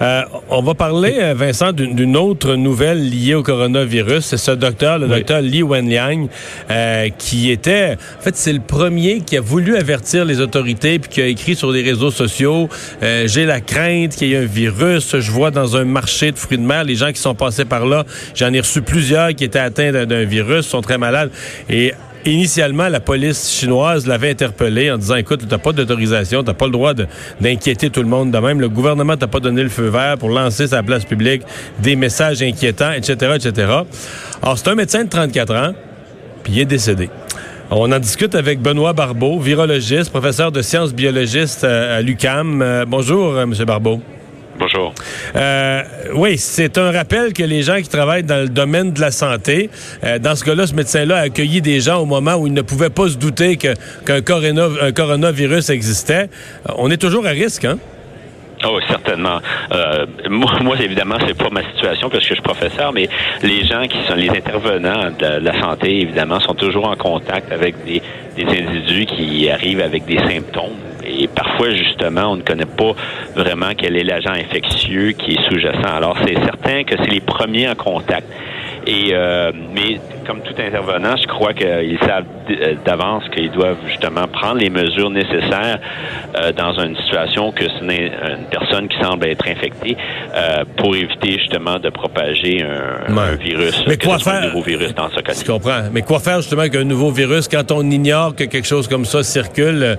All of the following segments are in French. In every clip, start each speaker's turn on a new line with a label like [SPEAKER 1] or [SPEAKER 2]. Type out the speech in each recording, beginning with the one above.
[SPEAKER 1] Euh, on va parler, euh, Vincent, d'une autre nouvelle liée au coronavirus. C'est ce docteur, le docteur Li Wenliang, euh, qui était... En fait, c'est le premier qui a voulu avertir les autorités puis qui a écrit sur les réseaux sociaux euh, J'ai la crainte qu'il y ait un virus. Je vois dans un marché de fruits de mer, les gens qui sont passés par là, j'en ai reçu plusieurs qui étaient atteints d'un virus, sont très malades. Et Initialement, la police chinoise l'avait interpellé en disant écoute, tu n'as pas d'autorisation, tu n'as pas le droit d'inquiéter tout le monde de même. Le gouvernement t'a pas donné le feu vert pour lancer sa place publique des messages inquiétants, etc., etc. Alors, c'est un médecin de 34 ans, puis il est décédé. On en discute avec Benoît Barbeau, virologiste, professeur de sciences biologistes à l'UCAM. Euh, bonjour, euh, M. Barbeau.
[SPEAKER 2] Bonjour.
[SPEAKER 1] Euh, oui, c'est un rappel que les gens qui travaillent dans le domaine de la santé, euh, dans ce cas-là, ce médecin-là a accueilli des gens au moment où il ne pouvait pas se douter qu'un coronavirus existait. Euh, on est toujours à risque, hein?
[SPEAKER 2] Oh, certainement. Euh, moi, moi, évidemment, c'est pas ma situation parce que je suis professeur, mais les gens qui sont les intervenants de la santé, évidemment, sont toujours en contact avec des, des individus qui arrivent avec des symptômes. Parfois, justement, on ne connaît pas vraiment quel est l'agent infectieux qui est sous-jacent. Alors, c'est certain que c'est les premiers en contact. Et euh, mais comme tout intervenant, je crois qu'ils savent euh, d'avance qu'ils doivent justement prendre les mesures nécessaires euh, dans une situation que c'est une, personne qui semble être infectée pour éviter justement de propager un, virus.
[SPEAKER 1] Mais quoi faire
[SPEAKER 2] Un nouveau virus dans ce cas
[SPEAKER 1] Je comprends. Mais quoi faire justement qu'un nouveau virus quand on ignore que quelque chose comme ça circule?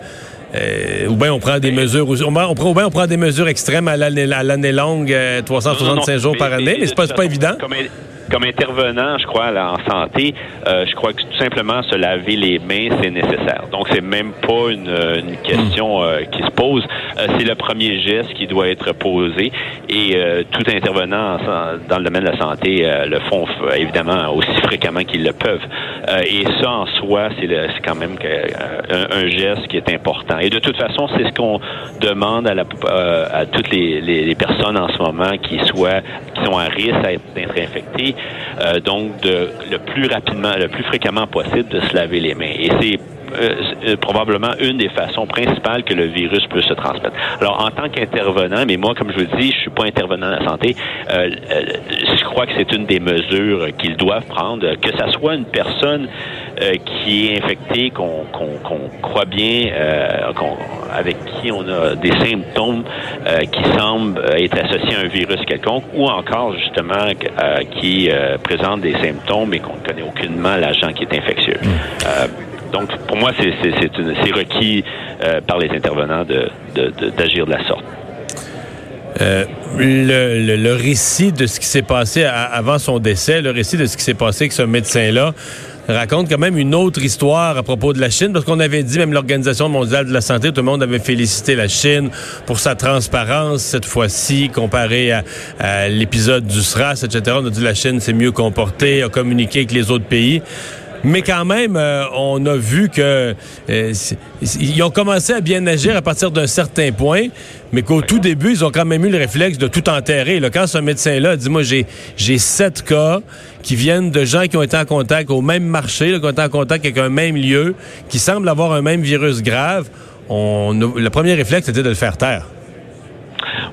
[SPEAKER 1] Ou bien on prend des mesures, on, on, prend, ou bien on prend des mesures extrêmes à l'année longue, 365 jours par année, mais c'est pas, pas évident.
[SPEAKER 2] comme intervenant, je crois, là, en santé, euh, je crois que tout simplement se laver les mains, c'est nécessaire. Donc, c'est même pas une, une question euh, qui se pose. Euh, c'est le premier geste qui doit être posé. Et tout intervenant dans le domaine de la santé le font évidemment aussi fréquemment qu'ils le peuvent. et ça, en soi, c'est quand même un, un, geste qui est important. Et de toute façon, c'est ce qu'on demande à, la, à toutes les, les, les, personnes en ce moment qui soient qui sont à risque d'être infectées euh, donc, de, le plus rapidement, le plus fréquemment possible, de se laver les mains. Et c'est euh, euh, probablement une des façons principales que le virus peut se transmettre. Alors, en tant qu'intervenant, mais moi, comme je vous dis, je suis pas intervenant de la santé, euh, je crois que c'est une des mesures qu'ils doivent prendre, que ça soit une personne qui est infectée, qu'on croit bien, avec qui on a des symptômes qui semblent être associés à un virus quelconque, ou encore justement qui présente des symptômes et qu'on ne connaît aucunement l'agent qui est infectieux. Mmh. Donc, pour moi, c'est requis euh, par les intervenants d'agir de, de, la sorte.
[SPEAKER 1] Euh, le, le, récit de ce qui s'est passé avant son décès, le récit de ce qui s'est passé avec ce médecin-là, raconte quand même une autre histoire à propos de la Chine, parce qu'on avait dit, même l'Organisation mondiale de la santé, tout le monde avait félicité la Chine pour sa transparence cette fois-ci, comparé à, à l'épisode du SRAS, etc. On a dit la Chine s'est mieux comportée, a communiqué avec les autres pays. Mais quand même, euh, on a vu que euh, ils ont commencé à bien agir à partir d'un certain point, mais qu'au tout début, ils ont quand même eu le réflexe de tout enterrer. Quand ce médecin-là dit, moi, j'ai sept cas qui viennent de gens qui ont été en contact au même marché, qui ont été en contact avec un même lieu, qui semblent avoir un même virus grave, le premier réflexe, c'était de le faire taire.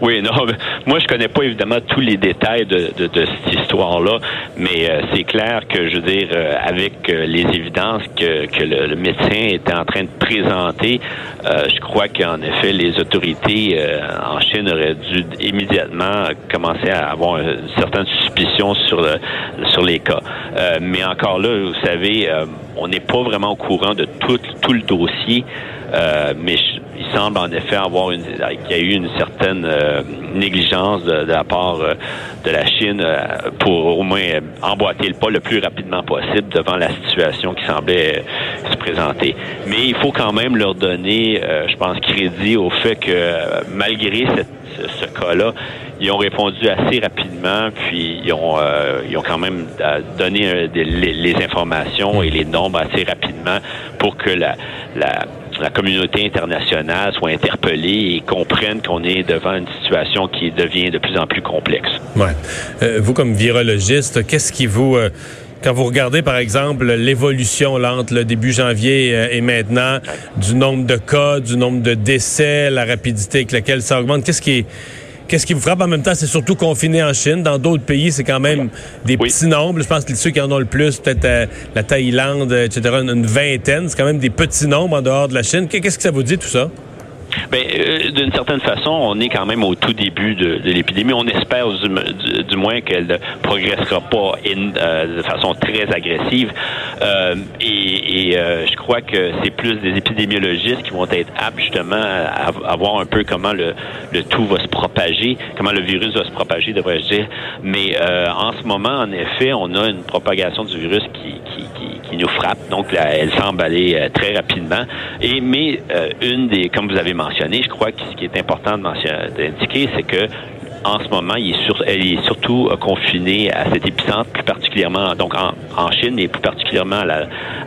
[SPEAKER 2] Oui, non, moi je connais pas évidemment tous les détails de, de, de cette histoire-là, mais euh, c'est clair que je veux dire, euh, avec euh, les évidences que, que le, médecin était en train de présenter, je crois qu'en effet les autorités en Chine auraient dû immédiatement commencer à avoir une certaine suspicion sur le, sur les cas. mais encore là, vous savez, on n'est pas vraiment au courant de tout, tout le dossier. Euh, mais il semble en effet avoir une, qu'il y a eu une certaine euh, négligence de, la part euh, de la Chine pour au moins emboîter le pas le plus rapidement possible devant la situation qui semblait se présenter. Mais il faut quand même leur donner, je pense, crédit au fait que malgré ce, cas-là, ils ont répondu assez rapidement, puis ils ont, ils ont quand même donné les, informations et les nombres assez rapidement pour que la, la la communauté internationale soit interpellée et comprenne qu'on est devant une situation qui devient de plus en plus complexe.
[SPEAKER 1] Ouais. Euh, vous, comme virologiste, qu'est-ce qui vous... Euh, quand vous regardez, par exemple, l'évolution entre le début janvier euh, et maintenant, du nombre de cas, du nombre de décès, la rapidité avec laquelle ça augmente, qu'est-ce qui qu'est-ce qui vous frappe en même temps, c'est surtout confiné en Chine. Dans d'autres pays, c'est quand même des petits nombres. Je pense que ceux qui en ont le plus, peut-être euh, la Thaïlande, etc., une vingtaine. C'est quand même des petits nombres en dehors de la Chine. Qu'est-ce que ça vous dit tout ça?
[SPEAKER 2] Ben, euh, d'une certaine façon, on est quand même au tout début de, l'épidémie. On espère du, moins qu'elle ne progressera pas euh, de façon très agressive. Euh, et, je crois que c'est plus des épidémiologistes qui vont être aptes justement à, voir un peu comment le, tout va se propager, comment le virus va se propager, devrais-je dire. Mais en ce moment, en effet, on a une propagation du virus qui, qui, nous frappe. Donc, elle semble aller très rapidement. Et mais une des, comme vous avez mentionné, je crois que ce qui est important d'indiquer, c'est que en ce moment, il est elle est surtout euh, confinée à cet épicentre, plus particulièrement donc en, Chine, mais plus particulièrement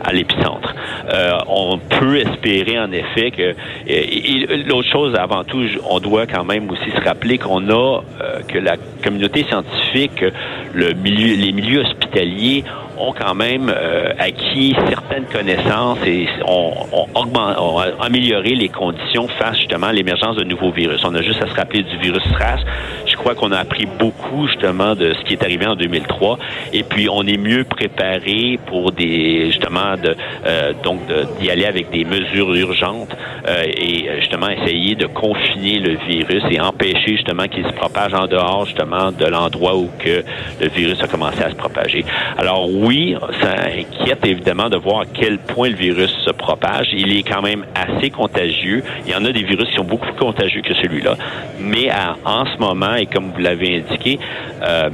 [SPEAKER 2] à l'épicentre. Euh, on peut espérer en effet que l'autre chose avant tout, on doit quand même aussi se rappeler qu'on a euh, que la communauté scientifique, le milieu, les milieux hospitaliers ont quand même euh, acquis certaines connaissances et ont, amélioré les conditions face justement à l'émergence de nouveaux virus. On a juste à se rappeler du virus SRAS. Crois qu'on a appris beaucoup justement de ce qui est arrivé en 2003 et puis on est mieux préparé pour des justement de euh, donc d'y aller avec des mesures urgentes euh, et justement essayer de confiner le virus et empêcher justement qu'il se propage en dehors justement de l'endroit où que le virus a commencé à se propager. Alors oui, ça inquiète évidemment de voir à quel point le virus se propage. Il est quand même assez contagieux. Il y en a des virus qui sont beaucoup plus contagieux que celui-là. Mais en ce moment, comme vous l'avez indiqué, euh,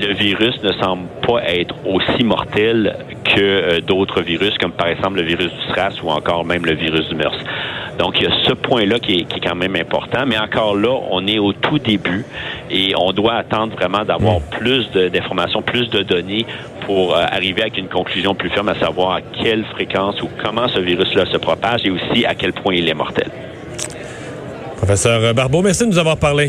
[SPEAKER 2] le virus ne semble pas être aussi mortel que euh, d'autres virus, comme par exemple le virus du SRAS ou encore même le virus du MERS. Donc, il y a ce point-là qui est, quand même important. Mais encore là, on est au tout début et on doit attendre vraiment d'avoir mm. plus d'informations, plus de données pour euh, arriver avec une conclusion plus ferme, à savoir à quelle fréquence ou comment ce virus-là se propage et aussi à quel point il est mortel.
[SPEAKER 1] Professeur Barbeau, merci de nous avoir parlé.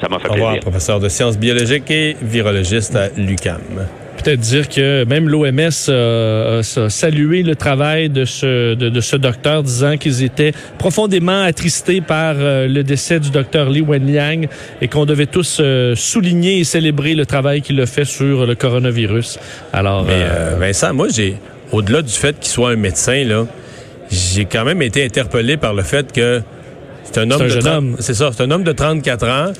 [SPEAKER 2] Ça m'a fait
[SPEAKER 1] Au revoir, professeur de sciences biologiques et virologiste à l'UCAM
[SPEAKER 3] peut-être dire que même l'OMS a, salué le travail de ce, de, ce docteur, disant qu'ils étaient profondément attristés par euh, le décès du docteur Li Wenliang et qu'on devait tous euh, souligner et célébrer le travail qu'il a fait sur le coronavirus.
[SPEAKER 1] Alors, Mais, euh, Vincent, moi, j'ai, au-delà du fait qu'il soit un médecin, là, j'ai quand même été interpellé par le fait que c'est un homme de C'est ça, c'est un homme de 34 ans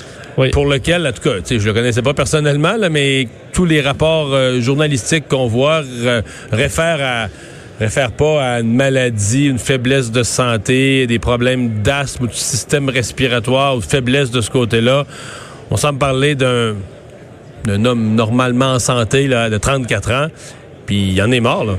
[SPEAKER 1] pour lequel, en tout cas, je le connaissais pas personnellement, mais tous les rapports euh, journalistiques qu'on voit réfèrent à réfèrent pas à une maladie, une faiblesse de santé, des problèmes d'asthme ou du système respiratoire ou de faiblesse de ce côté-là. On semble parler d'un d'un homme normalement en santé là, de 34 ans, puis il en est mort là.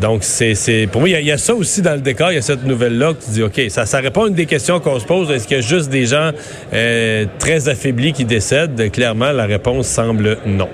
[SPEAKER 1] Donc, c'est, pour moi, il y, a ça aussi dans le décor. Il y a cette nouvelle-là qui dit, OK, ça, ça répond à une des questions qu'on se pose. Est-ce qu'il y a juste des gens euh, très affaiblis qui décèdent? Clairement, la réponse semble non.